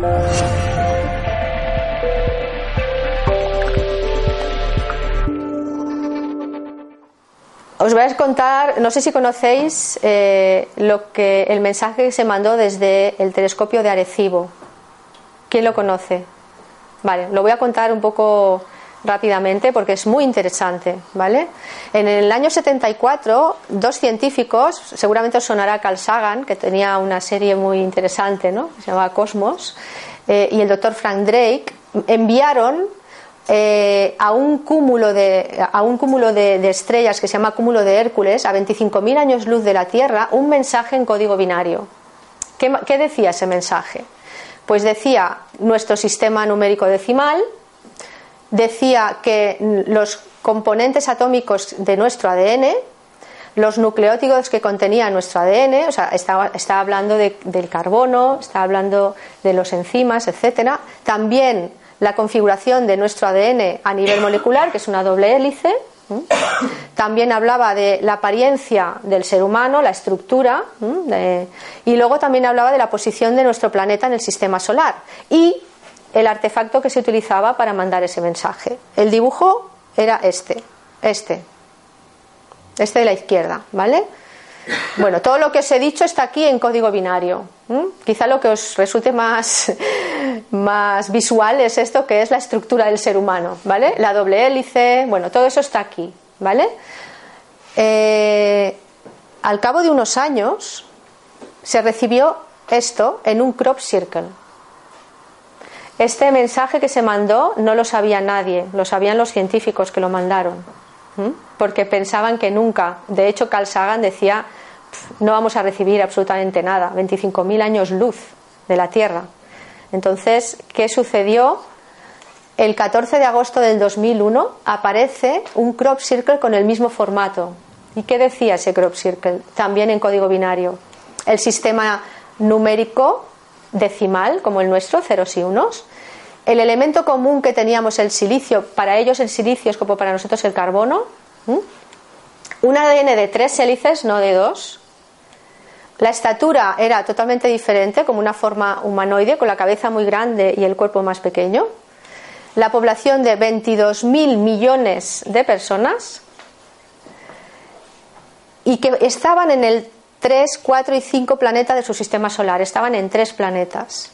Os voy a contar, no sé si conocéis eh, lo que el mensaje que se mandó desde el telescopio de Arecibo. ¿Quién lo conoce? Vale, lo voy a contar un poco rápidamente porque es muy interesante, ¿vale? En el año 74, dos científicos, seguramente os sonará Carl Sagan, que tenía una serie muy interesante, ¿no? Se llamaba Cosmos, eh, y el doctor Frank Drake, enviaron eh, a un cúmulo, de, a un cúmulo de, estrellas que se llama cúmulo de Hércules, a 25.000 años luz de la Tierra, un mensaje en código binario. ¿Qué, decía ese mensaje? Pues decía nuestro sistema numérico decimal, decía que los componentes atómicos de nuestro ADN, los nucleótidos que contenía nuestro ADN, o sea, estaba, hablando del carbono, estaba hablando de los enzimas, etcétera, también la configuración de nuestro ADN a nivel molecular, que es una doble hélice. También hablaba de la apariencia del ser humano, la estructura, y luego también hablaba de la posición de nuestro planeta en el sistema solar y el artefacto que se utilizaba para mandar ese mensaje. El dibujo era este, este, este de la izquierda, ¿vale? Bueno, todo lo que os he dicho está aquí en código binario. Quizá lo que os resulte más, más visual es esto que es la estructura del ser humano, ¿vale? La doble hélice, bueno, todo eso está aquí, ¿vale? Eh, al cabo de unos años se recibió esto en un crop circle. Este mensaje que se mandó no lo sabía nadie, lo sabían los científicos que lo mandaron, porque pensaban que nunca. De hecho, Carl Sagan decía no vamos a recibir absolutamente nada, 25.000 años luz de la Tierra. Entonces, ¿qué sucedió? El 14 de agosto del 2001 aparece un crop circle con el mismo formato. ¿Y qué decía ese crop circle? También en código binario. El sistema numérico decimal, como el nuestro, ceros y unos. El elemento común que teníamos, el silicio, para ellos el silicio es como para nosotros el carbono. Un ADN de tres hélices, no de dos. La estatura era totalmente diferente, como una forma humanoide, con la cabeza muy grande y el cuerpo más pequeño. La población de 22.000 millones de personas y que estaban en el 3, 4 y 5 planetas de su sistema solar, estaban en tres planetas.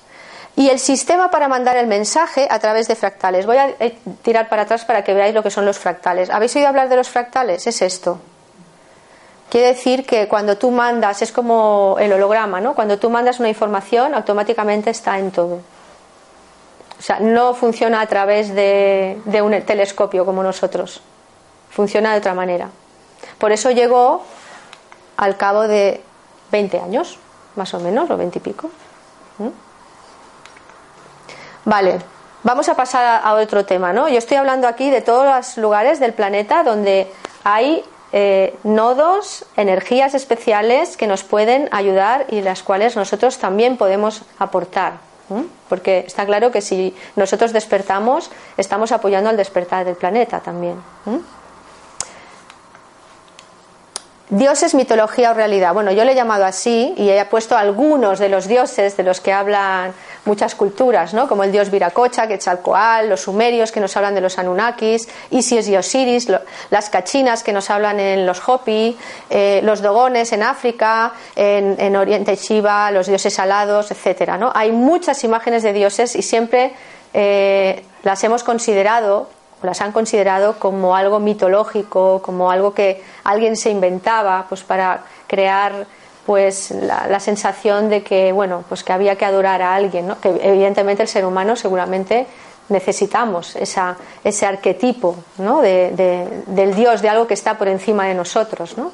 Y el sistema para mandar el mensaje a través de fractales. Voy a eh, tirar para atrás para que veáis lo que son los fractales. ¿Habéis oído hablar de los fractales? Es esto. Quiere decir que cuando tú mandas, es como el holograma, ¿no? Cuando tú mandas una información, automáticamente está en todo. O sea, no funciona a través de, un telescopio como nosotros. Funciona de otra manera. Por eso llegó al cabo de 20 años, más o menos, o 20 y pico. Vale, vamos a pasar a otro tema, ¿no? Yo estoy hablando aquí de todos los lugares del planeta donde hay eh, nodos, energías especiales que nos pueden ayudar y las cuales nosotros también podemos aportar. Porque está claro que si nosotros despertamos, estamos apoyando al despertar del planeta también. Dioses, mitología o realidad. Bueno, yo le he llamado así y he puesto algunos de los dioses de los que hablan muchas culturas, ¿no? como el dios Viracocha, Quetzalcoatl, los sumerios que nos hablan de los Anunnakis, Isis y Osiris, las cachinas que nos hablan en los Hopi, eh, los dogones en África, en, Oriente Shiva, los dioses alados, etcétera. ¿no? Hay muchas imágenes de dioses y siempre eh, las hemos considerado las han considerado como algo mitológico, como algo que alguien se inventaba pues para crear pues la, sensación de que bueno pues que había que adorar a alguien ¿no? que evidentemente el ser humano seguramente necesitamos esa, ese arquetipo ¿no? del Dios de algo que está por encima de nosotros ¿no?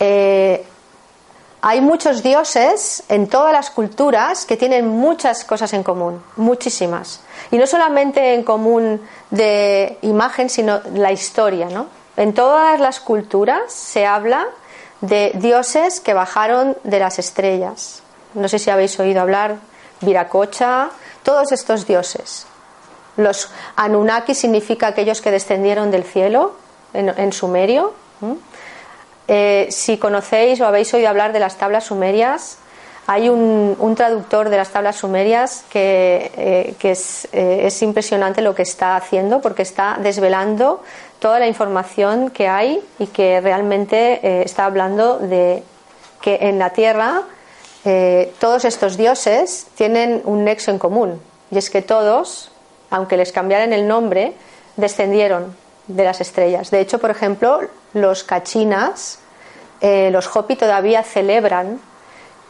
Eh, hay muchos dioses en todas las culturas que tienen muchas cosas en común, muchísimas. Y no solamente en común de imagen, sino la historia, ¿no? En todas las culturas se habla de dioses que bajaron de las estrellas. No sé si habéis oído hablar Viracocha, todos estos dioses. Los Anunnaki significa aquellos que descendieron del cielo en, sumerio. Eh, si conocéis o habéis oído hablar de las tablas sumerias, Hay un, traductor de las tablas sumerias que, eh, eh, es, impresionante lo que está haciendo porque está desvelando toda la información que hay y que realmente está hablando de que en la tierra todos estos dioses tienen un nexo en común y es que todos, aunque les cambiaran el nombre, descendieron de las estrellas. De hecho, por ejemplo, los cachinas, los Hopi todavía celebran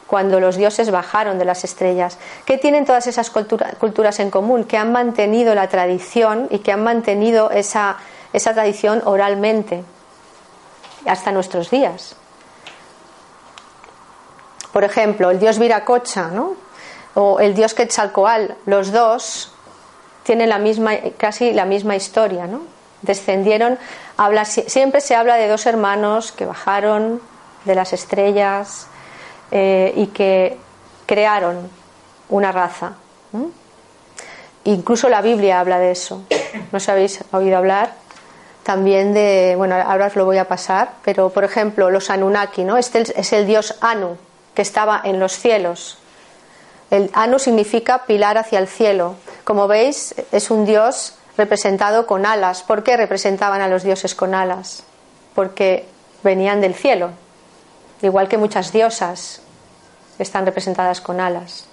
cuando los dioses bajaron de las estrellas. ¿Qué tienen todas esas culturas en común? Que han mantenido la tradición y que han mantenido esa, esa tradición oralmente hasta nuestros días. Por ejemplo, el dios Viracocha ¿no? o el dios Quetzalcoatl, los dos tienen la misma, casi la misma historia. ¿no? Descendieron, habla, siempre se habla de dos hermanos que bajaron de las estrellas, eh, y que crearon una raza. Incluso la Biblia habla de eso. ¿No os habéis oído hablar? También de, bueno, ahora os lo voy a pasar, pero por ejemplo, los Anunnaki, ¿no? Este es el dios Anu, que estaba en los cielos. El Anu significa pilar hacia el cielo. Como veis, es un dios representado con alas. ¿Por qué representaban a los dioses con alas? Porque venían del cielo, igual que muchas diosas están representadas con alas.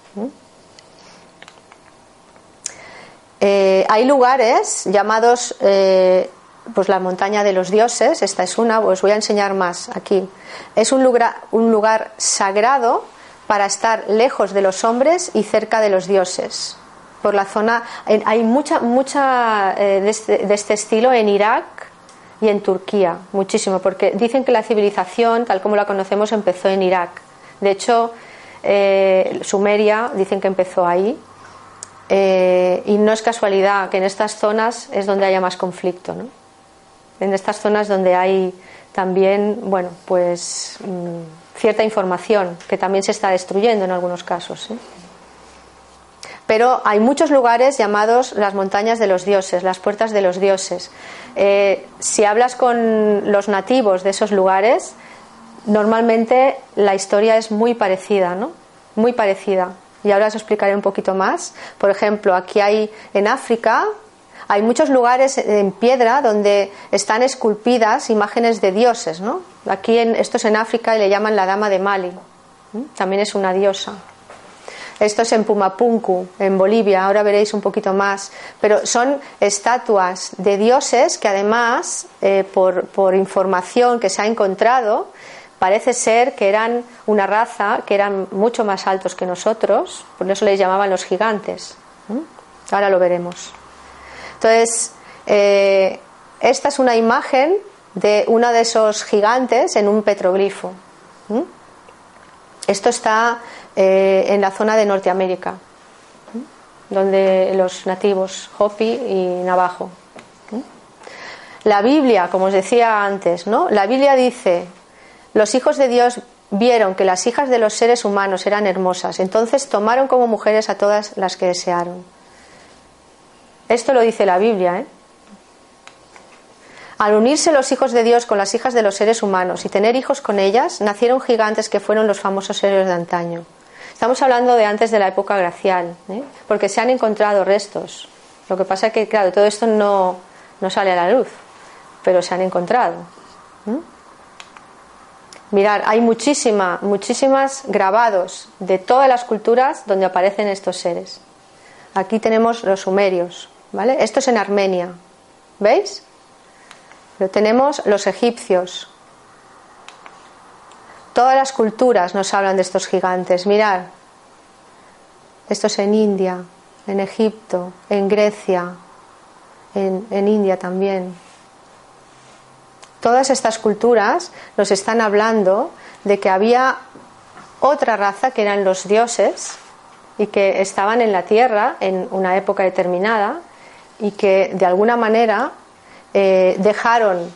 Eh, hay lugares llamados eh, pues la montaña de los dioses, esta es una, os voy a enseñar más aquí. Es un lugar, un lugar sagrado para estar lejos de los hombres y cerca de los dioses. Por la zona, hay mucha, mucha eh, este, de, este, estilo en Irak y en Turquía, muchísimo, porque dicen que la civilización, tal como la conocemos, empezó en Irak. De hecho, eh, Sumeria, dicen que empezó ahí. Eh, y no es casualidad que en estas zonas es donde haya más conflicto, ¿no? En estas zonas donde hay también, bueno, pues mm, cierta información que también se está destruyendo en algunos casos. ¿eh? Pero hay muchos lugares llamados las montañas de los dioses, las puertas de los dioses. si hablas con los nativos de esos lugares, normalmente la historia es muy parecida, ¿no? Muy parecida. Y ahora os explicaré un poquito más. Por ejemplo, aquí hay en África hay muchos lugares en piedra donde están esculpidas imágenes de dioses, ¿no? Aquí en, esto es en África y le llaman la dama de Mali. También es una diosa. Esto es en Pumapunku, en Bolivia, ahora veréis un poquito más. Pero son estatuas de dioses que además, eh, por, información que se ha encontrado, parece ser que eran una raza que eran mucho más altos que nosotros, por eso les llamaban los gigantes. Ahora lo veremos. Entonces, eh, esta es una imagen de uno de esos gigantes en un petroglifo. Esto está eh, en la zona de Norteamérica, donde los nativos Hopi y Navajo. La Biblia, como os decía antes, ¿no? La Biblia dice los hijos de Dios vieron que las hijas de los seres humanos eran hermosas, entonces tomaron como mujeres a todas las que desearon. Esto lo dice la Biblia. ¿eh? Al unirse los hijos de Dios con las hijas de los seres humanos y tener hijos con ellas, nacieron gigantes que fueron los famosos héroes de antaño. Estamos hablando de antes de la época glacial, ¿eh? porque se han encontrado restos. Lo que pasa es que, claro, todo esto no, sale a la luz, pero se han encontrado. Mirar, hay muchísima, muchísimas grabados de todas las culturas donde aparecen estos seres. Aquí tenemos los sumerios, ¿vale? Esto es en Armenia, ¿veis? Pero tenemos los egipcios. Todas las culturas nos hablan de estos gigantes. Mirar, esto es en India, en Egipto, en Grecia, en, en India también. Todas estas culturas nos están hablando de que había otra raza que eran los dioses y que estaban en la tierra en una época determinada y que de alguna manera eh, dejaron,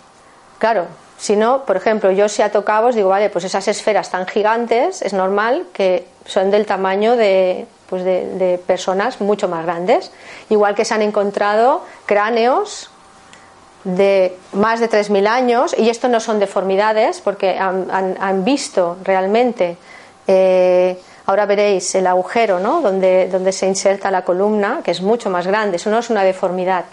claro, si no, por ejemplo, yo si a tocabos digo, vale, pues esas esferas tan gigantes es normal que son del tamaño de, pues de personas mucho más grandes. Igual que se han encontrado cráneos de más de 3.000 años, y esto no son deformidades, porque han, visto realmente eh, Ahora veréis el agujero, ¿no? Donde, donde se inserta la columna, que es mucho más grande. Eso no es una deformidad.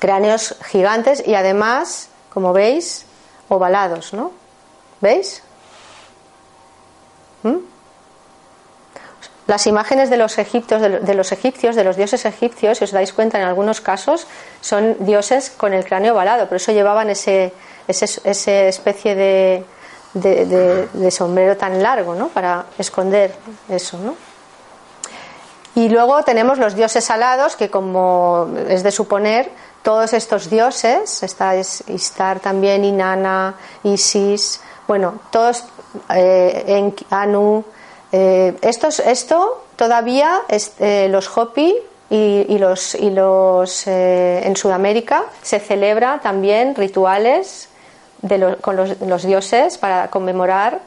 Cráneos gigantes y además, como veis, ovalados, ¿no? ¿Veis? ¿Mm? Las imágenes de los, egipcios, de los egipcios, de los dioses egipcios, si os dais cuenta en algunos casos, son dioses con el cráneo ovalado, por eso llevaban ese, ese, especie de, de, sombrero tan largo, ¿no? Para esconder eso, ¿no? Y luego tenemos los dioses alados, que como es de suponer, todos estos dioses, está Istar también, Inanna, Isis, bueno, todos, eh, Anu, eh, esto todavía eh, los Hopi y, los, y los eh, en Sudamérica se celebra también rituales con los, dioses para conmemorar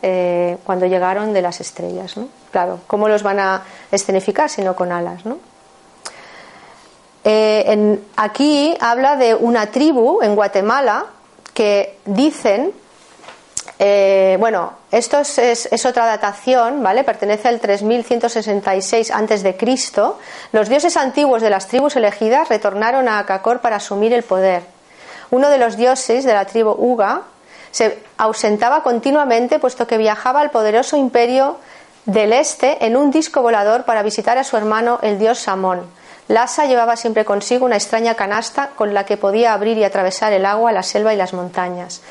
cuando llegaron de las estrellas. ¿no? Claro, ¿cómo los van a escenificar si no con alas? ¿no? Aquí habla de una tribu en Guatemala que dicen eh, bueno, esto es, otra datación, ¿vale? Pertenece al 3166 a.C. Los dioses antiguos de las tribus elegidas retornaron a Acacor para asumir el poder. Uno de los dioses de la tribu Uga se ausentaba continuamente puesto que viajaba al poderoso imperio del este en un disco volador para visitar a su hermano el dios Samón. Lhasa llevaba siempre consigo una extraña canasta con la que podía abrir y atravesar el agua, la selva y las montañas.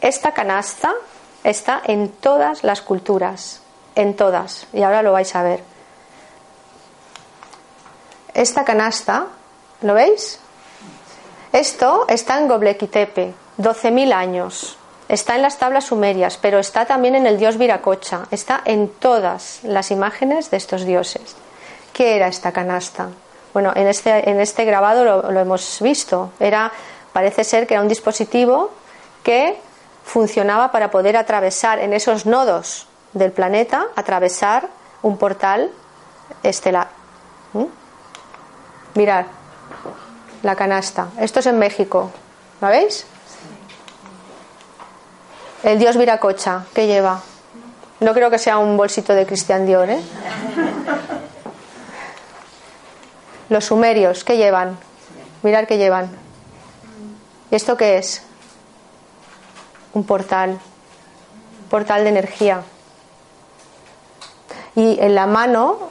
Esta canasta está en todas las culturas, en todas, y ahora lo vais a ver. Esta canasta, ¿lo veis? Esto está en Göbekli Tepe, 12.000 años. Está en las tablas sumerias, pero está también en el dios Viracocha. Está en todas las imágenes de estos dioses. ¿Qué era esta canasta? Bueno, en este, en este grabado lo, hemos visto. Era, parece ser que era un dispositivo que funcionaba para poder atravesar en esos nodos del planeta, atravesar un portal estelar. ¿Mm? Mirad, la canasta. Esto es en México. ¿La veis? El dios Viracocha, ¿qué lleva? No creo que sea un bolsito de Cristian Dior, ¿eh? Los sumerios, ¿qué llevan? Mirad qué llevan. ¿Y esto qué es? un portal, portal de energía. Y en la mano,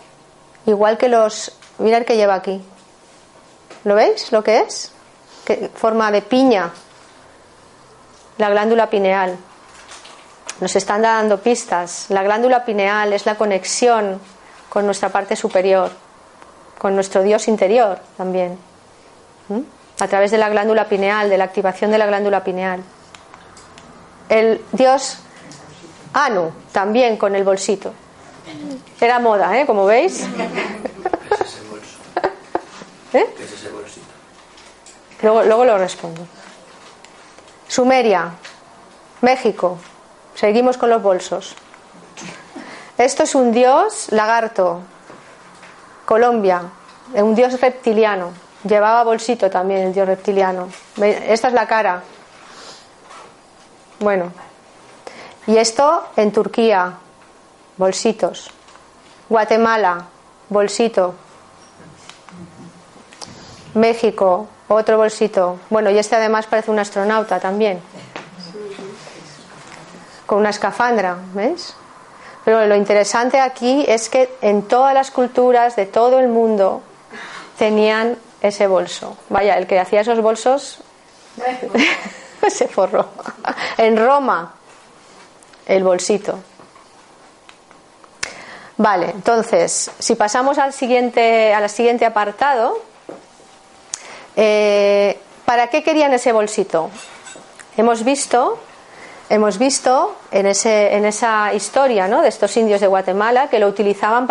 igual que los... Mirad que lleva aquí. ¿Lo veis lo que es? Que forma de piña. La glándula pineal. Nos están dando pistas. La glándula pineal es la conexión con nuestra parte superior, con nuestro Dios interior también. ¿Mm? A través de la glándula pineal, de la activación de la glándula pineal el dios Anu, también con el bolsito. Era moda, ¿eh? Como veis. ¿Eh? Luego, luego lo respondo. Sumeria, México. Seguimos con los bolsos. Esto es un dios lagarto. Colombia, un dios reptiliano. Llevaba bolsito también el dios reptiliano. Esta es la cara. Bueno, y esto en Turquía, bolsitos. Guatemala, bolsito. México, otro bolsito. Bueno, y este además parece un astronauta también. Con una escafandra, ¿ves? Pero lo interesante aquí es que en todas las culturas de todo el mundo tenían ese bolso. Vaya, el que hacía esos bolsos se forró. En Roma, el bolsito. Vale, entonces, si pasamos al siguiente, al siguiente apartado, eh, ¿para qué querían ese bolsito? Hemos visto, hemos visto en, esa historia de estos indios de Guatemala que lo utilizaban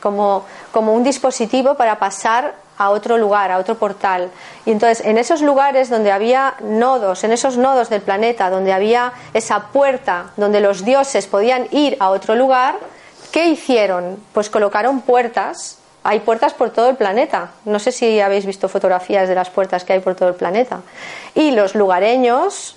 como, como un dispositivo para pasar a otro lugar, a otro portal. Y entonces, en esos lugares donde había nodos, en esos nodos del planeta, donde había esa puerta donde los dioses podían ir a otro lugar, ¿qué hicieron? Pues colocaron puertas. Hay puertas por todo el planeta. No sé si habéis visto fotografías de las puertas que hay por todo el planeta. Y los lugareños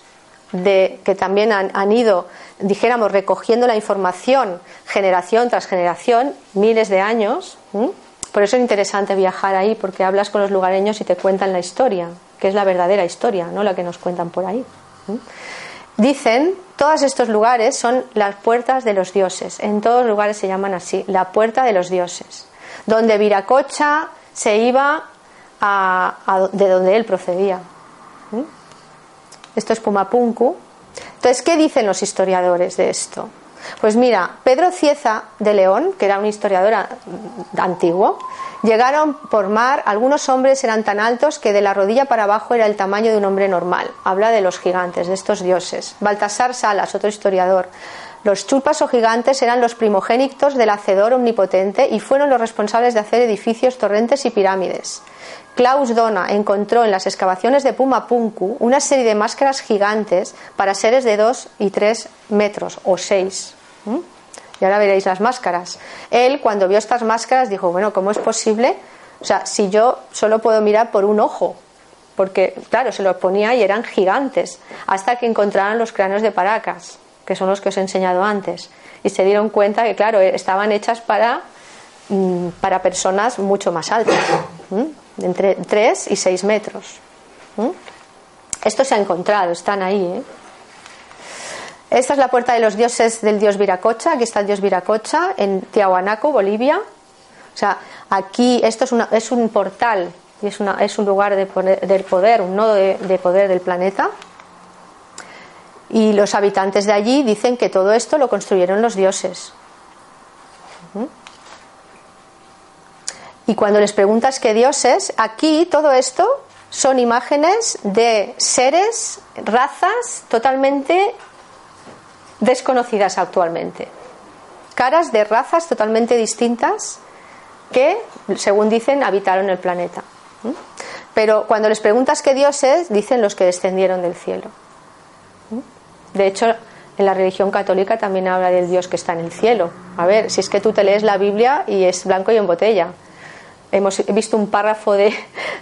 de que también han, ido, dijéramos, recogiendo la información generación tras generación, miles de años. Por eso es interesante viajar ahí, porque hablas con los lugareños y te cuentan la historia, que es la verdadera historia, no la que nos cuentan por ahí. Dicen, todos estos lugares son las puertas de los dioses. En todos lugares se llaman así, la puerta de los dioses. Donde Viracocha se iba de donde él procedía. Esto es Pumapunku. Entonces, ¿qué dicen los historiadores de esto? Pues mira, Pedro Cieza de León, que era un historiador antiguo, llegaron por mar, algunos hombres eran tan altos que de la rodilla para abajo era el tamaño de un hombre normal. Habla de los gigantes, de estos dioses. Baltasar Salas, otro historiador. Los chulpas o gigantes eran los primogénitos del hacedor omnipotente y fueron los responsables de hacer edificios, torrentes y pirámides. Klaus Dona encontró en las excavaciones de Pumapunku una serie de máscaras gigantes para seres de 2 y 3 metros o 6. Y ahora veréis las máscaras. Él, cuando vio estas máscaras, dijo, bueno, ¿cómo es posible? O sea, si yo solo puedo mirar por un ojo, porque, claro, se los ponía y eran gigantes, hasta que encontraron los cráneos de Paracas, que son los que os he enseñado antes, y se dieron cuenta que, claro, estaban hechas para, mm, para personas mucho más altas entre 3 y 6 metros. Esto se ha encontrado, están ahí. ¿eh? Esta es la puerta de los dioses del dios Viracocha. Aquí está el dios Viracocha en Tiahuanaco, Bolivia. O sea, aquí esto es, es un portal y es, una, es un lugar de del poder, un nodo de, poder del planeta. Y los habitantes de allí dicen que todo esto lo construyeron los dioses. Y cuando les preguntas qué Dios es, aquí todo esto son imágenes de seres, razas totalmente desconocidas actualmente. Caras de razas totalmente distintas que, según dicen, habitaron el planeta. Pero cuando les preguntas qué Dios es, dicen los que descendieron del cielo. De hecho, en la religión católica también habla del Dios que está en el cielo. A ver, si es que tú te lees la Biblia y es blanco y en botella hemos visto un párrafo de,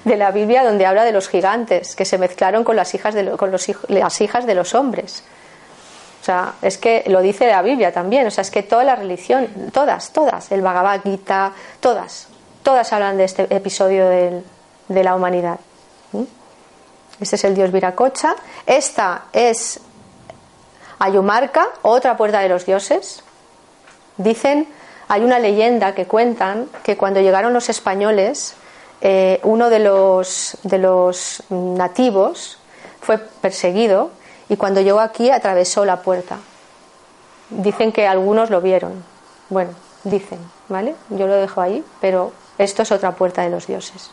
la Biblia donde habla de los gigantes que se mezclaron con las hijas de, los, hijas de los hombres. O sea, es que lo dice la Biblia también. O sea, es que toda la religión, todas, todas, el Bhagavad Gita, todas, todas hablan de este episodio de la humanidad. Este es el dios Viracocha. Esta es Ayumarca, otra puerta de los dioses. Dicen hay una leyenda que cuentan que cuando llegaron los españoles, eh, uno de los, de los nativos fue perseguido y cuando llegó aquí atravesó la puerta. Dicen que algunos lo vieron. Bueno, dicen, ¿vale? Yo lo dejo ahí, pero esto es otra puerta de los dioses.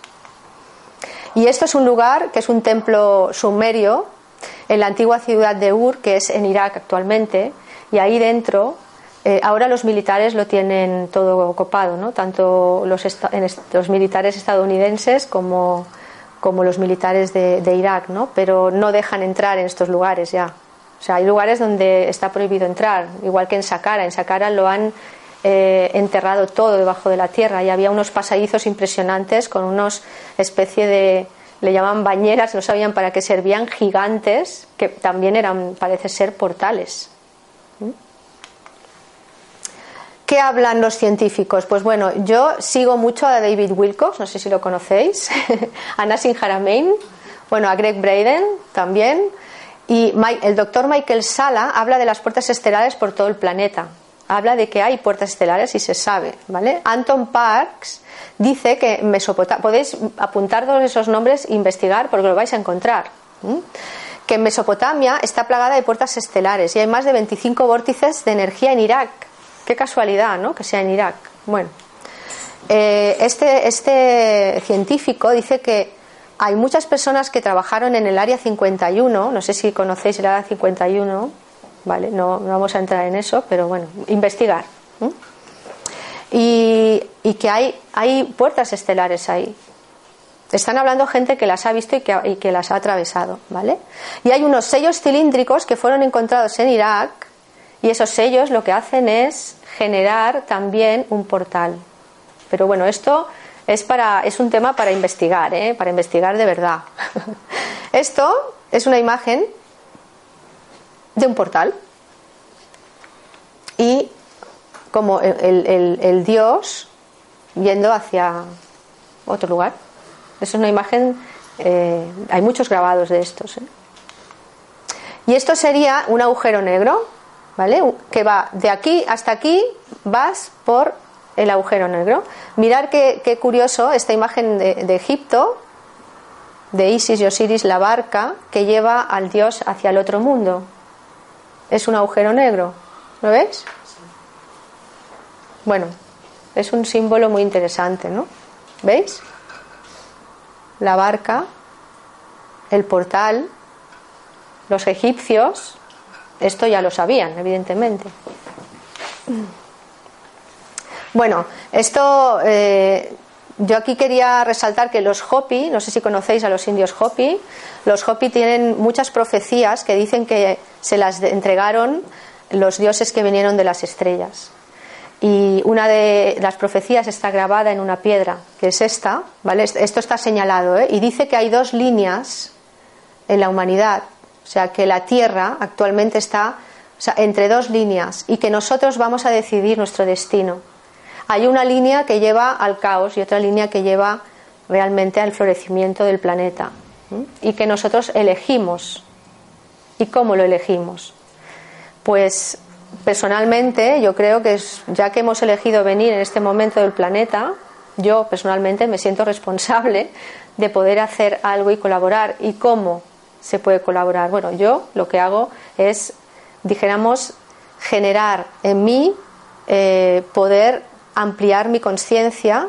Y esto es un lugar que es un templo sumerio en la antigua ciudad de Ur, que es en Irak actualmente, y ahí dentro eh, ahora los militares lo tienen todo copado, ¿no? tanto los, los militares estadounidenses como, los militares de, Irak, ¿no? pero no dejan entrar en estos lugares ya. O sea, hay lugares donde está prohibido entrar, igual que en Saqqara. En Saqqara lo han eh, enterrado todo debajo de la tierra y había unos pasadizos impresionantes con unos especie de le llaman bañeras, no sabían para qué servían, gigantes, que también eran, parece ser, portales. ¿Qué hablan los científicos? Pues bueno, yo sigo mucho a David Wilcox, no sé si lo conocéis, a Nassim Haramein, bueno, a Greg Braden también, y el doctor Michael Sala habla de las puertas estelares por todo el planeta. Habla de que hay puertas estelares y se sabe, ¿vale? Anton Parks dice que Mesopotamia, podéis apuntar todos esos nombres e investigar porque lo vais a encontrar. Que en Mesopotamia está plagada de puertas estelares y hay más de 25 vórtices de energía en Irak Qué casualidad, ¿no? Que sea en Irak. Bueno, eh, este, este científico dice que hay muchas personas que trabajaron en el área 51, no sé si conocéis el área 51, vale, no, vamos a entrar en eso, pero bueno, investigar. Y, que hay, hay puertas estelares ahí. Están hablando gente que las ha visto y que, y que las ha atravesado, ¿vale? Y hay unos sellos cilíndricos que fueron encontrados en Irak y esos sellos lo que hacen es generar también un portal. Pero bueno, esto es, para, es un tema para investigar, ¿eh? para investigar de verdad. esto es una imagen de un portal. Y como el, dios yendo hacia otro lugar. Es una imagen, eh, hay muchos grabados de estos. ¿eh? Y esto sería un agujero negro, ¿vale? Que va de aquí hasta aquí, vas por el agujero negro. Mirar qué, curioso esta imagen de, de, Egipto, de Isis y Osiris, la barca que lleva al dios hacia el otro mundo. Es un agujero negro, ¿lo ves? Bueno, es un símbolo muy interesante, ¿no? ¿Veis? La barca, el portal, los egipcios, esto ya lo sabían, evidentemente. Bueno, esto eh, yo aquí quería resaltar que los Hopi, no sé si conocéis a los indios Hopi, los Hopi tienen muchas profecías que dicen que se las entregaron los dioses que vinieron de las estrellas. Y una de las profecías está grabada en una piedra, que es esta, ¿vale? Esto está señalado, ¿eh? Y dice que hay dos líneas en la humanidad, o sea, que la Tierra actualmente está entre dos líneas y que nosotros vamos a decidir nuestro destino. Hay una línea que lleva al caos y otra línea que lleva realmente al florecimiento del planeta y que nosotros elegimos. ¿Y cómo lo elegimos? Pues personalmente yo creo que ya que hemos elegido venir en este momento del planeta, yo personalmente me siento responsable de poder hacer algo y colaborar. ¿Y cómo se puede colaborar? Bueno, yo lo que hago es, dijéramos, generar en mí eh, poder ampliar mi conciencia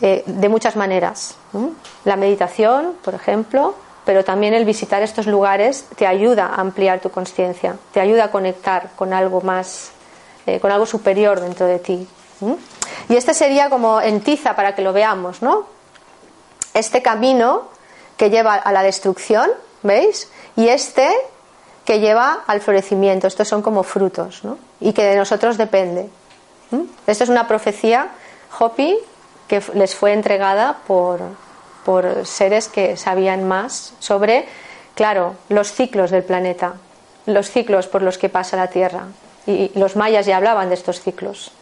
eh, de muchas maneras. La meditación, por ejemplo, pero también el visitar estos lugares te ayuda a ampliar tu conciencia, te ayuda a conectar con algo más, eh, con algo superior dentro de ti. Y este sería como en tiza para que lo veamos, ¿no? Este camino que lleva a la destrucción, ¿veis? Y este que lleva al florecimiento. Estos son como frutos, ¿no? Y que de nosotros depende. Esto es una profecía Hopi que les fue entregada por, por seres que sabían más sobre, claro, los ciclos del planeta, los ciclos por los que pasa la Tierra. Y los mayas ya hablaban de estos ciclos.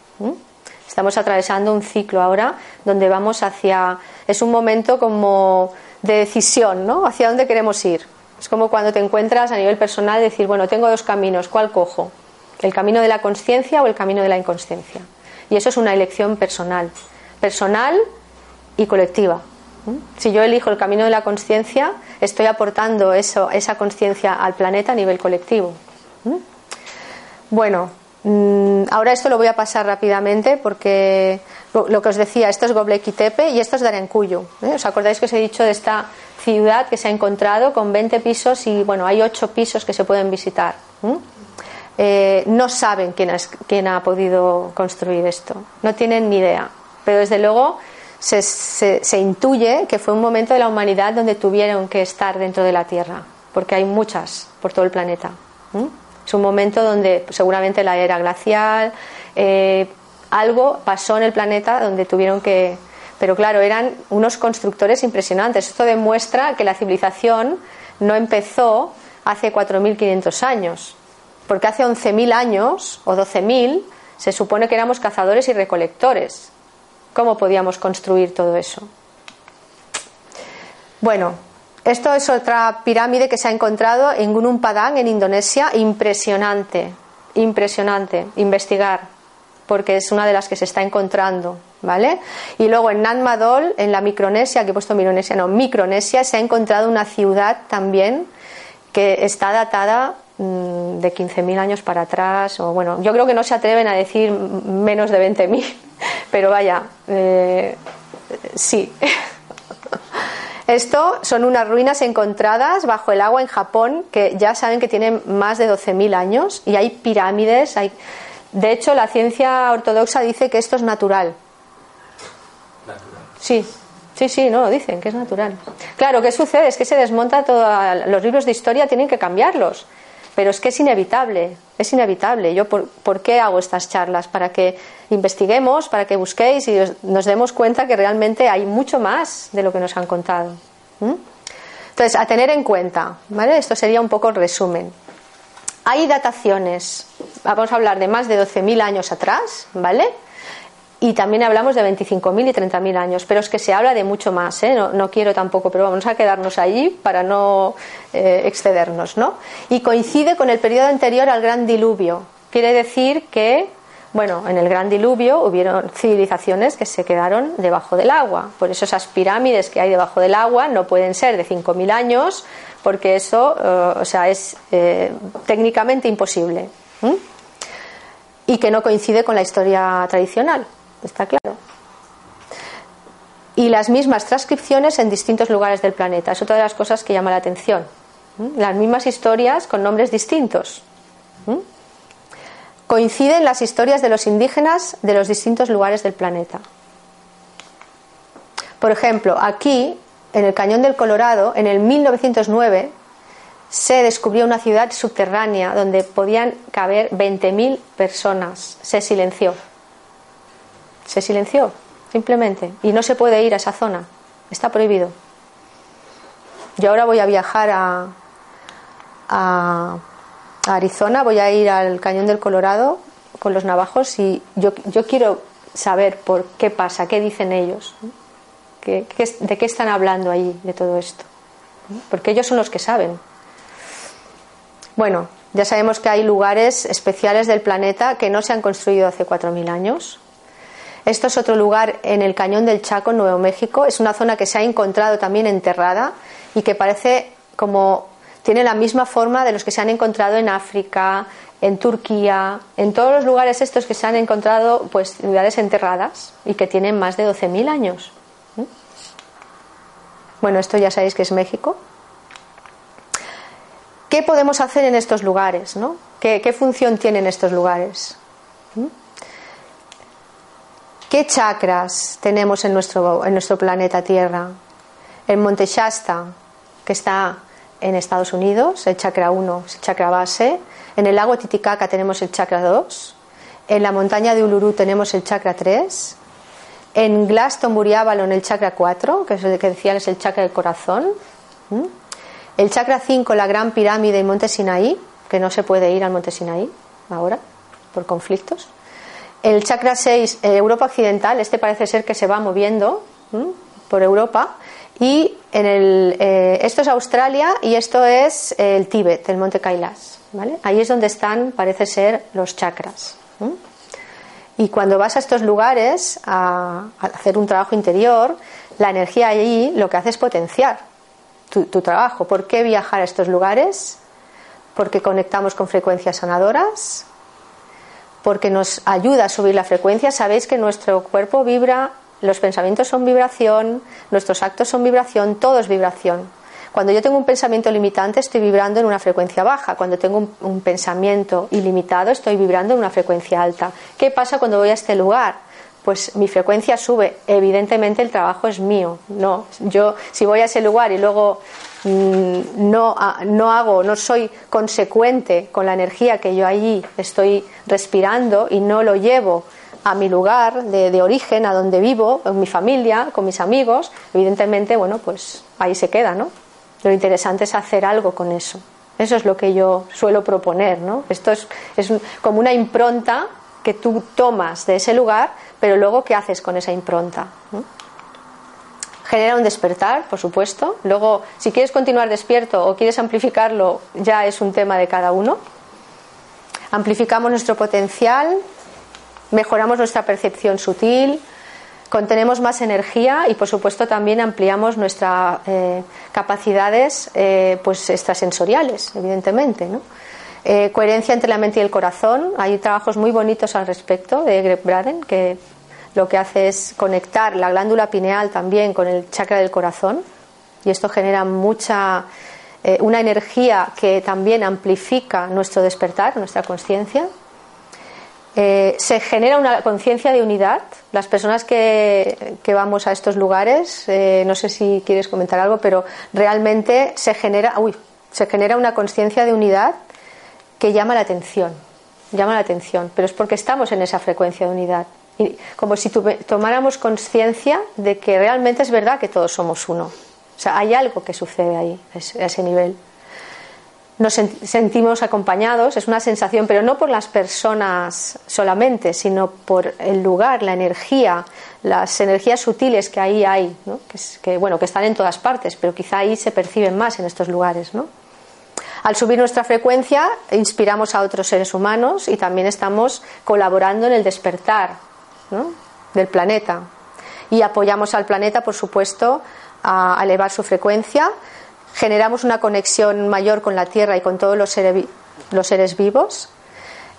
Estamos atravesando un ciclo ahora donde vamos hacia. Es un momento como de decisión, ¿no? Hacia dónde queremos ir. Es como cuando te encuentras a nivel personal decir, bueno, tengo dos caminos, ¿cuál cojo? ¿El camino de la conciencia o el camino de la inconsciencia? Y eso es una elección personal, personal y colectiva. Si yo elijo el camino de la conciencia, estoy aportando eso, esa conciencia al planeta a nivel colectivo. Bueno, mm, ahora esto lo voy a pasar rápidamente porque lo, que os decía, esto es Göbekli Tepe y esto es Darencuyo. ¿eh? ¿Os acordáis que os he dicho de esta ciudad que se ha encontrado con 20 pisos y bueno, hay 8 pisos que se pueden visitar? Eh, no saben quién, quién ha podido construir esto, no tienen ni idea, pero desde luego se, intuye que fue un momento de la humanidad donde tuvieron que estar dentro de la Tierra, porque hay muchas por todo el planeta. Es un momento donde seguramente la era glacial, eh, algo pasó en el planeta donde tuvieron que... Pero claro, eran unos constructores impresionantes. Esto demuestra que la civilización no empezó hace 4.500 años, porque hace 11.000 años o 12.000 se supone que éramos cazadores y recolectores. ¿Cómo podíamos construir todo eso? Bueno, esto es otra pirámide que se ha encontrado en Gunung Padang, en Indonesia. Impresionante, impresionante. Investigar, porque es una de las que se está encontrando. ¿Vale? Y luego en Nan Madol, en la Micronesia, que he puesto Micronesia, no, Micronesia, se ha encontrado una ciudad también que está datada mm, de 15.000 años para atrás, o bueno, yo creo que no se atreven a decir menos de 20.000 pero vaya, eh, sí. Esto son unas ruinas encontradas bajo el agua en Japón que ya saben que tienen más de 12.000 años y hay pirámides. Hay... De hecho, la ciencia ortodoxa dice que esto es natural. Sí, sí, sí, no, dicen que es natural. Claro, ¿qué sucede? Es que se desmonta todo. Los libros de historia tienen que cambiarlos. Pero es que es inevitable, es inevitable. Yo, por, qué hago estas charlas? Para que investiguemos, para que busquéis y nos demos cuenta que realmente hay mucho más de lo que nos han contado. Entonces, a tener en cuenta, ¿vale? Esto sería un poco el resumen. hay dataciones, vamos a hablar de más de 12.000 años atrás, ¿vale? Y también hablamos de 25.000 y 30.000 años, pero es que se habla de mucho más, ¿eh? no, quiero tampoco, pero vamos a quedarnos allí para no eh, excedernos, ¿no? Y coincide con el periodo anterior al gran diluvio. Quiere decir que, bueno, en el gran diluvio hubieron civilizaciones que se quedaron debajo del agua. Por eso esas pirámides que hay debajo del agua no pueden ser de 5.000 años, porque eso, eh, o sea, es técnicamente imposible. Y que no coincide con la historia tradicional está claro. Y las mismas transcripciones en distintos lugares del planeta. Es otra de las cosas que llama la atención. Las mismas historias con nombres distintos. Coinciden las historias de los indígenas de los distintos lugares del planeta. Por ejemplo, aquí, en el Cañón del Colorado, en el 1909, se descubrió una ciudad subterránea donde podían caber 20.000 personas. Se silenció. Se silenció, simplemente. Y no se puede ir a esa zona. Está prohibido. Yo ahora voy a viajar a, a, Arizona, voy a ir al Cañón del Colorado con los navajos y yo, yo quiero saber por qué pasa, qué dicen ellos, ¿Qué, de qué están hablando allí de todo esto. Porque ellos son los que saben. Bueno, ya sabemos que hay lugares especiales del planeta que no se han construido hace 4.000 años, esto es otro lugar en el Cañón del Chaco, Nuevo México. Es una zona que se ha encontrado también enterrada y que parece como tiene la misma forma de los que se han encontrado en África, en Turquía, en todos los lugares estos que se han encontrado pues ciudades enterradas y que tienen más de 12.000 años. ¿Mm? Bueno, esto ya sabéis que es México. ¿Qué podemos hacer en estos lugares? ¿no? ¿Qué, ¿Qué, función tienen estos lugares? ¿Mm? ¿Qué chakras tenemos en nuestro, en nuestro planeta Tierra? El Monte Shasta, que está en Estados Unidos, el chakra 1 es el chakra base. En el lago Titicaca tenemos el chakra 2. En la montaña de Uluru tenemos el chakra 3. En Glastonbury Avalon el chakra 4, que es el que decía es el chakra del corazón. El chakra 5, la gran pirámide y Monte Sinaí, que no se puede ir al Monte Sinaí ahora por conflictos. El chakra 6, eh, Europa Occidental, este parece ser que se va moviendo por Europa. Y en el, eh, esto es Australia y esto es el Tíbet, el monte Kailas. ¿vale? Ahí es donde están, parece ser, los chakras. Y cuando vas a estos lugares a, hacer un trabajo interior, la energía allí lo que hace es potenciar tu, tu trabajo. ¿Por qué viajar a estos lugares? Porque conectamos con frecuencias sanadoras, porque nos ayuda a subir la frecuencia. Sabéis que nuestro cuerpo vibra, los pensamientos son vibración, nuestros actos son vibración, todo es vibración. Cuando yo tengo un pensamiento limitante estoy vibrando en una frecuencia baja, cuando tengo un, pensamiento ilimitado estoy vibrando en una frecuencia alta. ¿Qué pasa cuando voy a este lugar? Pues mi frecuencia sube. Evidentemente el trabajo es mío. No, yo si voy a ese lugar y luego no, no hago, no soy consecuente con la energía que yo allí estoy respirando y no lo llevo a mi lugar de, origen, a donde vivo, con mi familia, con mis amigos, evidentemente, bueno, pues ahí se queda, ¿no? Lo interesante es hacer algo con eso. Eso es lo que yo suelo proponer, ¿no? Esto es, es como una impronta que tú tomas de ese lugar, pero luego, ¿qué haces con esa impronta? Genera un despertar, por supuesto. Luego, si quieres continuar despierto o quieres amplificarlo, ya es un tema de cada uno. Amplificamos nuestro potencial, mejoramos nuestra percepción sutil, contenemos más energía y, por supuesto, también ampliamos nuestras eh, capacidades eh, pues extrasensoriales, evidentemente. Eh, coherencia entre la mente y el corazón. Hay trabajos muy bonitos al respecto de Greg Braden que lo que hace es conectar la glándula pineal también con el chakra del corazón y esto genera mucha eh, una energía que también amplifica nuestro despertar, nuestra conciencia. Eh, se genera una conciencia de unidad. Las personas que, vamos a estos lugares, eh, no sé si quieres comentar algo, pero realmente se genera, uy, se genera una conciencia de unidad que llama la atención, llama la atención, pero es porque estamos en esa frecuencia de unidad como si tomáramos conciencia de que realmente es verdad que todos somos uno. O sea, hay algo que sucede ahí, a ese nivel. nos sentimos acompañados, es una sensación, pero no por las personas solamente, sino por el lugar, la energía, las energías sutiles que ahí hay, que, bueno, que están en todas partes, pero quizá ahí se perciben más en estos lugares. ¿no? Al subir nuestra frecuencia, inspiramos a otros seres humanos y también estamos colaborando en el despertar del planeta. Y apoyamos al planeta, por supuesto, a elevar su frecuencia generamos una conexión mayor con la Tierra y con todos los, seres vivos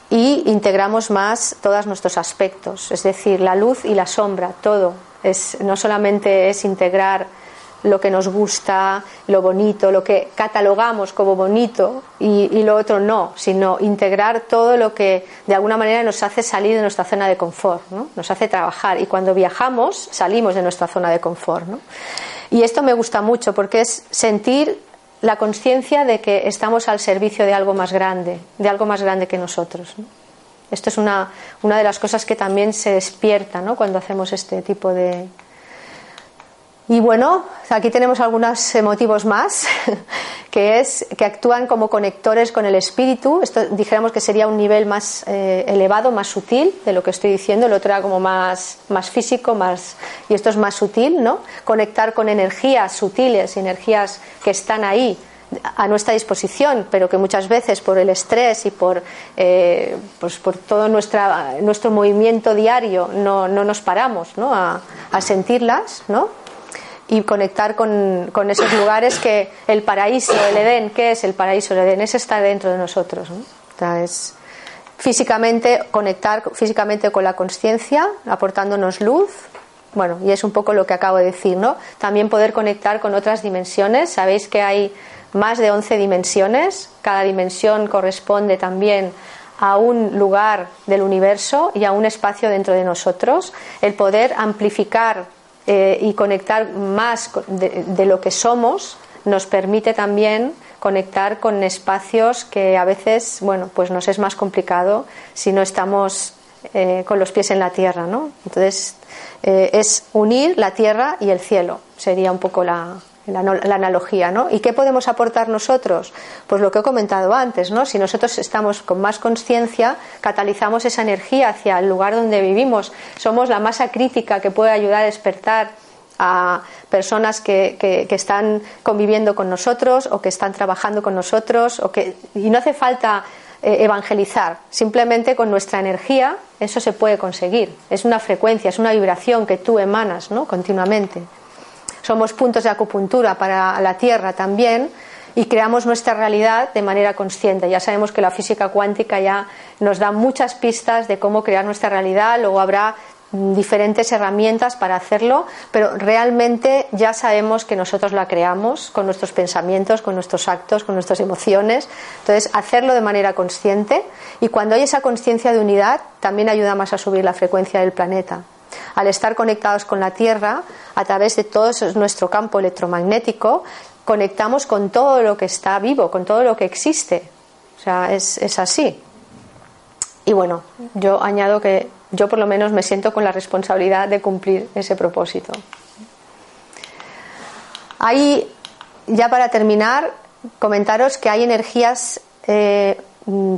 y integramos más todos nuestros aspectos, es decir, la luz y la sombra, todo. Es, no solamente es integrar lo que nos gusta, lo bonito, lo que catalogamos como bonito y, lo otro no, sino integrar todo lo que de alguna manera nos hace salir de nuestra zona de confort, ¿no? nos hace trabajar y cuando viajamos salimos de nuestra zona de confort. ¿no? Y esto me gusta mucho porque es sentir la conciencia de que estamos al servicio de algo más grande, de algo más grande que nosotros. Esto es una, una, de las cosas que también se despierta ¿no? cuando hacemos este tipo de, y bueno, aquí tenemos algunos motivos más, que es que actúan como conectores con el espíritu. Esto dijéramos que sería un nivel más eh, elevado, más sutil de lo que estoy diciendo. El otro era como más, más físico, más y esto es más sutil, ¿no? Conectar con energías sutiles, energías que están ahí a nuestra disposición, pero que muchas veces por el estrés y por, eh, pues por todo nuestra, nuestro movimiento diario no, no nos paramos ¿no? A, a sentirlas, ¿no? Y conectar con, con, esos lugares que el paraíso, el Edén, ¿qué es el paraíso? El Edén es estar dentro de nosotros. ¿no? es físicamente conectar físicamente con la conciencia, aportándonos luz. Bueno, y es un poco lo que acabo de decir, ¿no? También poder conectar con otras dimensiones. Sabéis que hay más de 11 dimensiones. Cada dimensión corresponde también a un lugar del universo y a un espacio dentro de nosotros. El poder amplificar eh, y conectar más de, lo que somos nos permite también conectar con espacios que a veces, bueno, pues nos es más complicado si no estamos eh, con los pies en la tierra, ¿no? Entonces, eh, es unir la tierra y el cielo, sería un poco la, la, analogía, ¿no? ¿Y qué podemos aportar nosotros? Pues lo que he comentado antes, ¿no? Si nosotros estamos con más conciencia, catalizamos esa energía hacia el lugar donde vivimos, somos la masa crítica que puede ayudar a despertar a personas que, que, están conviviendo con nosotros o que están trabajando con nosotros o que, y no hace falta eh, evangelizar, simplemente con nuestra energía eso se puede conseguir. Es una frecuencia, es una vibración que tú emanas ¿no? continuamente somos puntos de acupuntura para la Tierra también y creamos nuestra realidad de manera consciente. Ya sabemos que la física cuántica ya nos da muchas pistas de cómo crear nuestra realidad, luego habrá diferentes herramientas para hacerlo, pero realmente ya sabemos que nosotros la creamos con nuestros pensamientos, con nuestros actos, con nuestras emociones. Entonces, hacerlo de manera consciente y cuando hay esa conciencia de unidad, también ayuda más a subir la frecuencia del planeta al estar conectados con la Tierra, a través de todo nuestro campo electromagnético, conectamos con todo lo que está vivo, con todo lo que existe. O sea, es, así. Y bueno, yo añado que yo por lo menos me siento con la responsabilidad de cumplir ese propósito. Ahí, ya para terminar, comentaros que hay energías eh, Mm,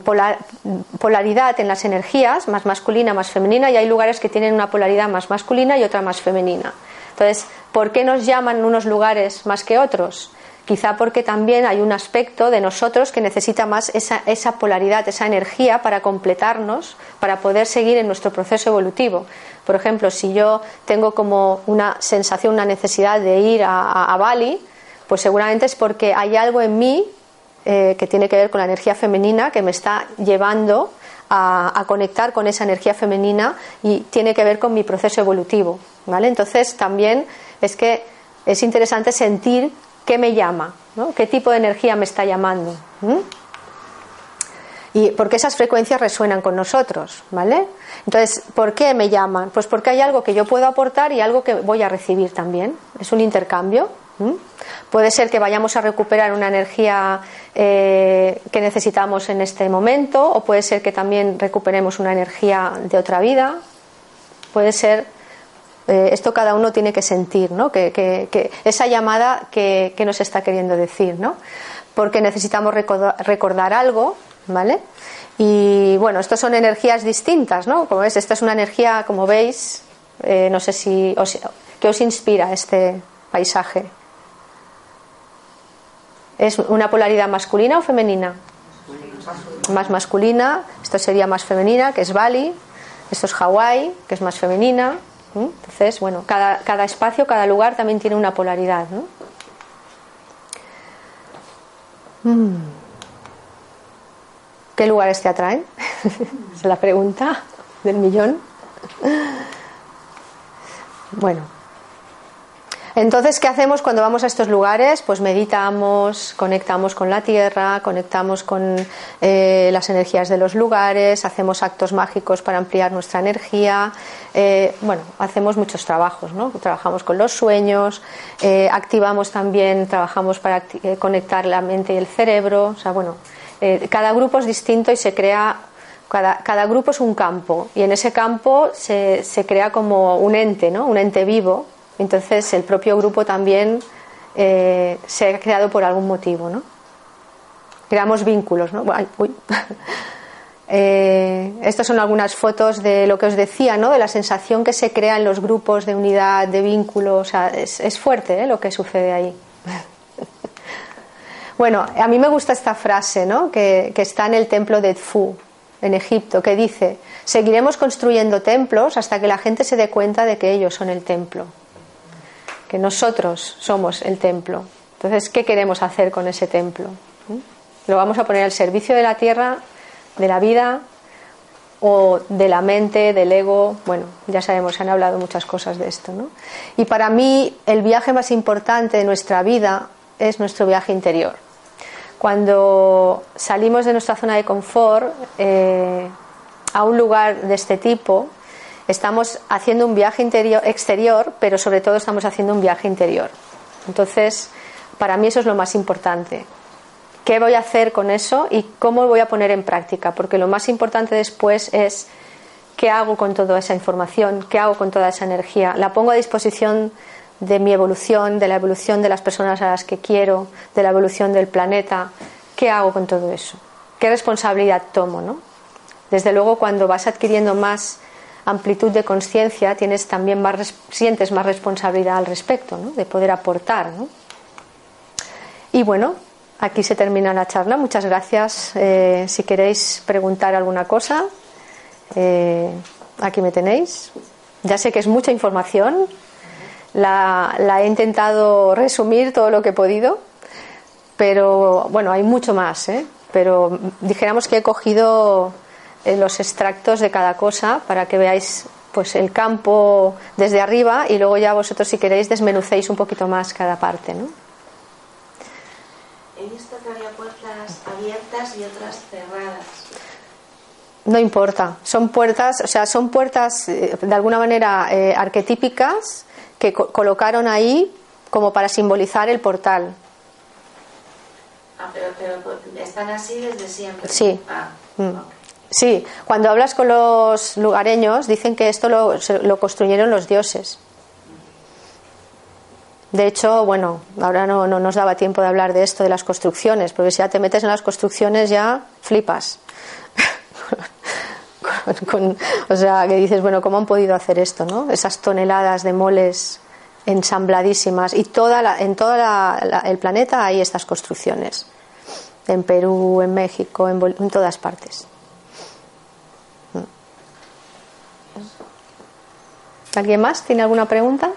polaridad en las energías, más masculina, más femenina, y hay lugares que tienen una polaridad más masculina y otra más femenina. Entonces, ¿por qué nos llaman unos lugares más que otros? Quizá porque también hay un aspecto de nosotros que necesita más esa, esa polaridad, esa energía para completarnos, para poder seguir en nuestro proceso evolutivo. Por ejemplo, si yo tengo como una sensación, una necesidad de ir a Bali, pues seguramente es porque hay algo en mí eh, que tiene que ver con la energía femenina que me está llevando a, conectar con esa energía femenina y tiene que ver con mi proceso evolutivo. ¿vale? Entonces también es que es interesante sentir qué me llama, ¿no? qué tipo de energía me está llamando. Y porque esas frecuencias resuenan con nosotros, ¿vale? Entonces, ¿por qué me llaman? Pues porque hay algo que yo puedo aportar y algo que voy a recibir también. Es un intercambio. Puede ser que vayamos a recuperar una energía eh, que necesitamos en este momento o puede ser que también recuperemos una energía de otra vida. Puede ser, eh, esto cada uno tiene que sentir, ¿no? que, esa llamada que, nos está queriendo decir. ¿no? porque necesitamos recordar, algo, ¿vale? Y bueno, estas son energías distintas, ¿no? Como ves, esta es una energía, como veis, eh, no sé si os, ¿qué os inspira este paisaje? ¿Es una polaridad masculina o femenina? Más masculina, esto sería más femenina, que es Bali, esto es Hawái, que es más femenina. Entonces, bueno, cada, cada, espacio, cada lugar también tiene una polaridad. ¿no? Mm. ¿Qué lugares te atraen? es la pregunta del millón. Bueno, entonces, ¿qué hacemos cuando vamos a estos lugares? Pues meditamos, conectamos con la tierra, conectamos con eh, las energías de los lugares, hacemos actos mágicos para ampliar nuestra energía. Eh, bueno, hacemos muchos trabajos, ¿no? Trabajamos con los sueños, eh, activamos también, trabajamos para conectar la mente y el cerebro. O sea, bueno, cada grupo es distinto y se crea cada, grupo es un campo y en ese campo se, se, crea como un ente, ¿no? un ente vivo entonces el propio grupo también eh, se ha creado por algún motivo, ¿no? Creamos vínculos, ¿no? Eh, estas son algunas fotos de lo que os decía, ¿no? De la sensación que se crea en los grupos de unidad, de vínculos. O sea, es, fuerte ¿eh? lo que sucede ahí. bueno, a mí me gusta esta frase, ¿no? Que, que está en el templo de Tfu, en Egipto, que dice: Seguiremos construyendo templos hasta que la gente se dé cuenta de que ellos son el templo que nosotros somos el templo. Entonces, ¿qué queremos hacer con ese templo? ¿Mm? ¿Lo vamos a poner al servicio de la tierra, de la vida o de la mente, del ego? Bueno, ya sabemos, se han hablado muchas cosas de esto. ¿no? Y para mí, el viaje más importante de nuestra vida es nuestro viaje interior. Cuando salimos de nuestra zona de confort eh, a un lugar de este tipo, estamos haciendo un viaje interior, exterior, pero sobre todo estamos haciendo un viaje interior. Entonces, para mí eso es lo más importante. ¿Qué voy a hacer con eso y cómo lo voy a poner en práctica? Porque lo más importante después es qué hago con toda esa información, qué hago con toda esa energía. La pongo a disposición de mi evolución, de la evolución de las personas a las que quiero, de la evolución del planeta. ¿Qué hago con todo eso? ¿Qué responsabilidad tomo? ¿no? Desde luego, cuando vas adquiriendo más amplitud de conciencia, tienes también más, sientes más responsabilidad al respecto, ¿no? de poder aportar. ¿no? Y bueno, aquí se termina la charla. Muchas gracias. Eh, si queréis preguntar alguna cosa, eh, aquí me tenéis. Ya sé que es mucha información. La, he intentado resumir todo lo que he podido, pero bueno, hay mucho más. ¿eh? Pero dijéramos que he cogido los extractos de cada cosa para que veáis pues el campo desde arriba y luego ya vosotros si queréis desmenucéis un poquito más cada parte, ¿no? He visto que había puertas abiertas y otras cerradas. No importa, son puertas, o sea, son puertas eh, de alguna manera eh, arquetípicas que colocaron ahí como para simbolizar el portal. Ah, pero, están así desde siempre. Sí. Ah, mm. Sí, cuando hablas con los lugareños dicen que esto lo, lo construyeron los dioses. De hecho, bueno, ahora no, no, nos daba tiempo de hablar de esto, de las construcciones, porque si ya te metes en las construcciones ya flipas. o sea, que dices, bueno, ¿cómo han podido hacer esto? ¿no? Esas toneladas de moles ensambladísimas y toda en todo el planeta hay estas construcciones. En Perú, en México, en todas partes. ¿Alguien más tiene alguna pregunta?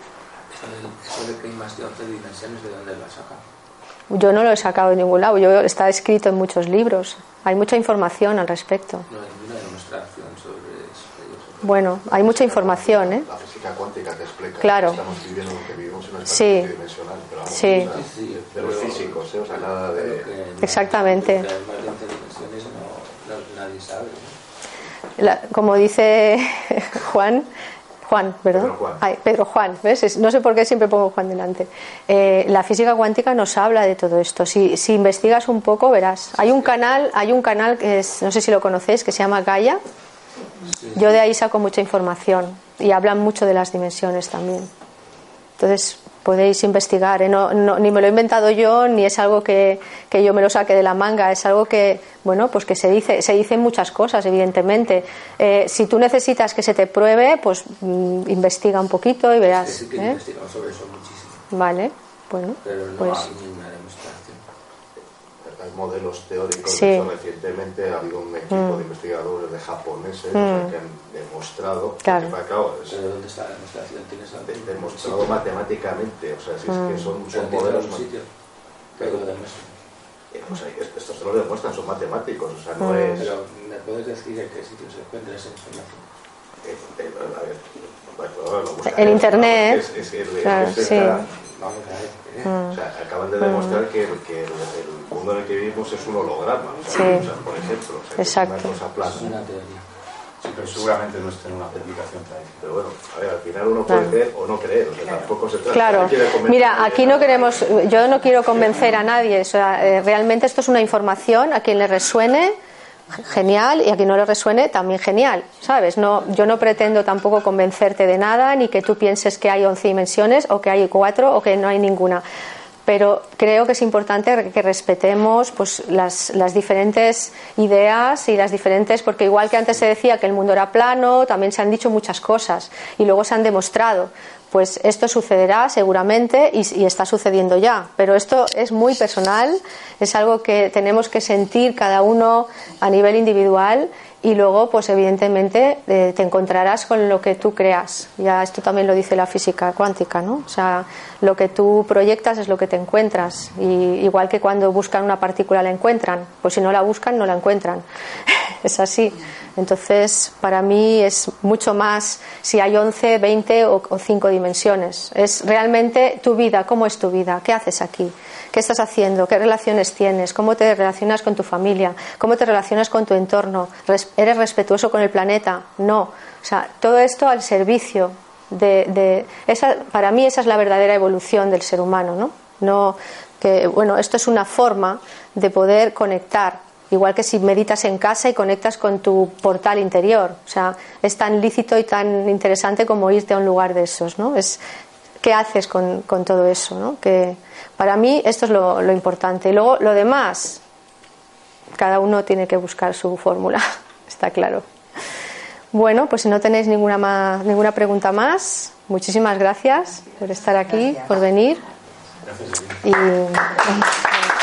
Eso de que hay más de 11 dimensiones, ¿de dónde lo sacado? Yo no lo he sacado de ningún lado, yo, está escrito en muchos libros, hay mucha información al respecto. No hay ninguna demostración sobre eso. Bueno, hay mucha información, ¿eh? La física cuántica te explica claro. que estamos viviendo lo que vivimos en una sí. dimensional, pero sí. sí, de los físicos, ¿eh? o sea, nada de... Exactamente. Que hay más de 11 dimensiones no, no, nadie sabe. La, como dice Juan, Juan, ¿verdad? Pedro Juan. Ay, Pedro Juan, ¿ves? No sé por qué siempre pongo Juan delante. Eh, la física cuántica nos habla de todo esto. Si, si, investigas un poco, verás. Hay un canal, hay un canal que es, no sé si lo conocéis, que se llama Gaia. Yo de ahí saco mucha información y hablan mucho de las dimensiones también. Entonces, podéis investigar. ¿eh? No, no, ni me lo he inventado yo, ni es algo que, que, yo me lo saque de la manga. Es algo que, bueno, pues que se dice, se dicen muchas cosas, evidentemente. Eh, si tú necesitas que se te pruebe, pues mm, investiga un poquito y verás. Sí, que ¿eh? sobre eso muchísimo. Vale, bueno, Pero no pues. Hay modelos teóricos, Sí. de hecho, recientemente ha habido un equipo Mm. de investigadores de japoneses o Mm. sea, que han demostrado, Claro. porque, claro, es- ¿dónde está la demostración? ¿Tienes la de- demostrado matemáticamente, o sea, si es que son, Pero son tienes modelos... ma- sitio que lo eh, o que estos te lo demuestran, son matemáticos, o sea, no Mm. es... Pero ¿me puedes decir en qué sitio se encuentra esa información? En internet. Mm. Acaban de demostrar que, que el, el mundo en el que vivimos es un holograma, o sea, Sí. o sea, por ejemplo, o sea, que Exacto. es una cosa plana. Es una teoría. Sí, pero seguramente no está en una publicación. Pero bueno, a ver, al final uno puede Claro. creer o no creer, o sea, tampoco se trata Claro, mira, aquí no queremos, yo no quiero convencer a nadie, o sea, eh, realmente esto es una información, a quien le resuene, genial, y a quien no le resuene, también genial, ¿sabes? No, yo no pretendo tampoco convencerte de nada, ni que tú pienses que hay 11 dimensiones, o que hay cuatro, o que no hay ninguna. Pero creo que es importante que respetemos pues, las, las diferentes ideas y las diferentes, porque igual que antes se decía que el mundo era plano, también se han dicho muchas cosas y luego se han demostrado. Pues esto sucederá seguramente y, está sucediendo ya. Pero esto es muy personal, es algo que tenemos que sentir cada uno a nivel individual y luego, pues evidentemente, eh, te encontrarás con lo que tú creas. Ya esto también lo dice la física cuántica, ¿no? O sea, lo que tú proyectas es lo que te encuentras. Igual que cuando buscan una partícula la encuentran, pues si no la buscan no la encuentran. Es así. Entonces, para mí es mucho más si hay 11, 20 o, o 5 dimensiones. Es realmente tu vida, cómo es tu vida, qué haces aquí, qué estás haciendo, qué relaciones tienes, cómo te relacionas con tu familia, cómo te relacionas con tu entorno, Res- eres respetuoso con el planeta, no. O sea, todo esto al servicio de, de esa, para mí esa es la verdadera evolución del ser humano, ¿no? No que bueno, esto es una forma de poder conectar igual que si meditas en casa y conectas con tu portal interior. O sea, es tan lícito y tan interesante como irte a un lugar de esos, ¿no? Es qué haces con, con todo eso, ¿no? Que para mí esto es lo, lo importante. Y luego lo demás, cada uno tiene que buscar su fórmula, está claro. Bueno, pues si no tenéis ninguna, más, ninguna pregunta más, muchísimas gracias por estar aquí, por venir. Gracias. Y...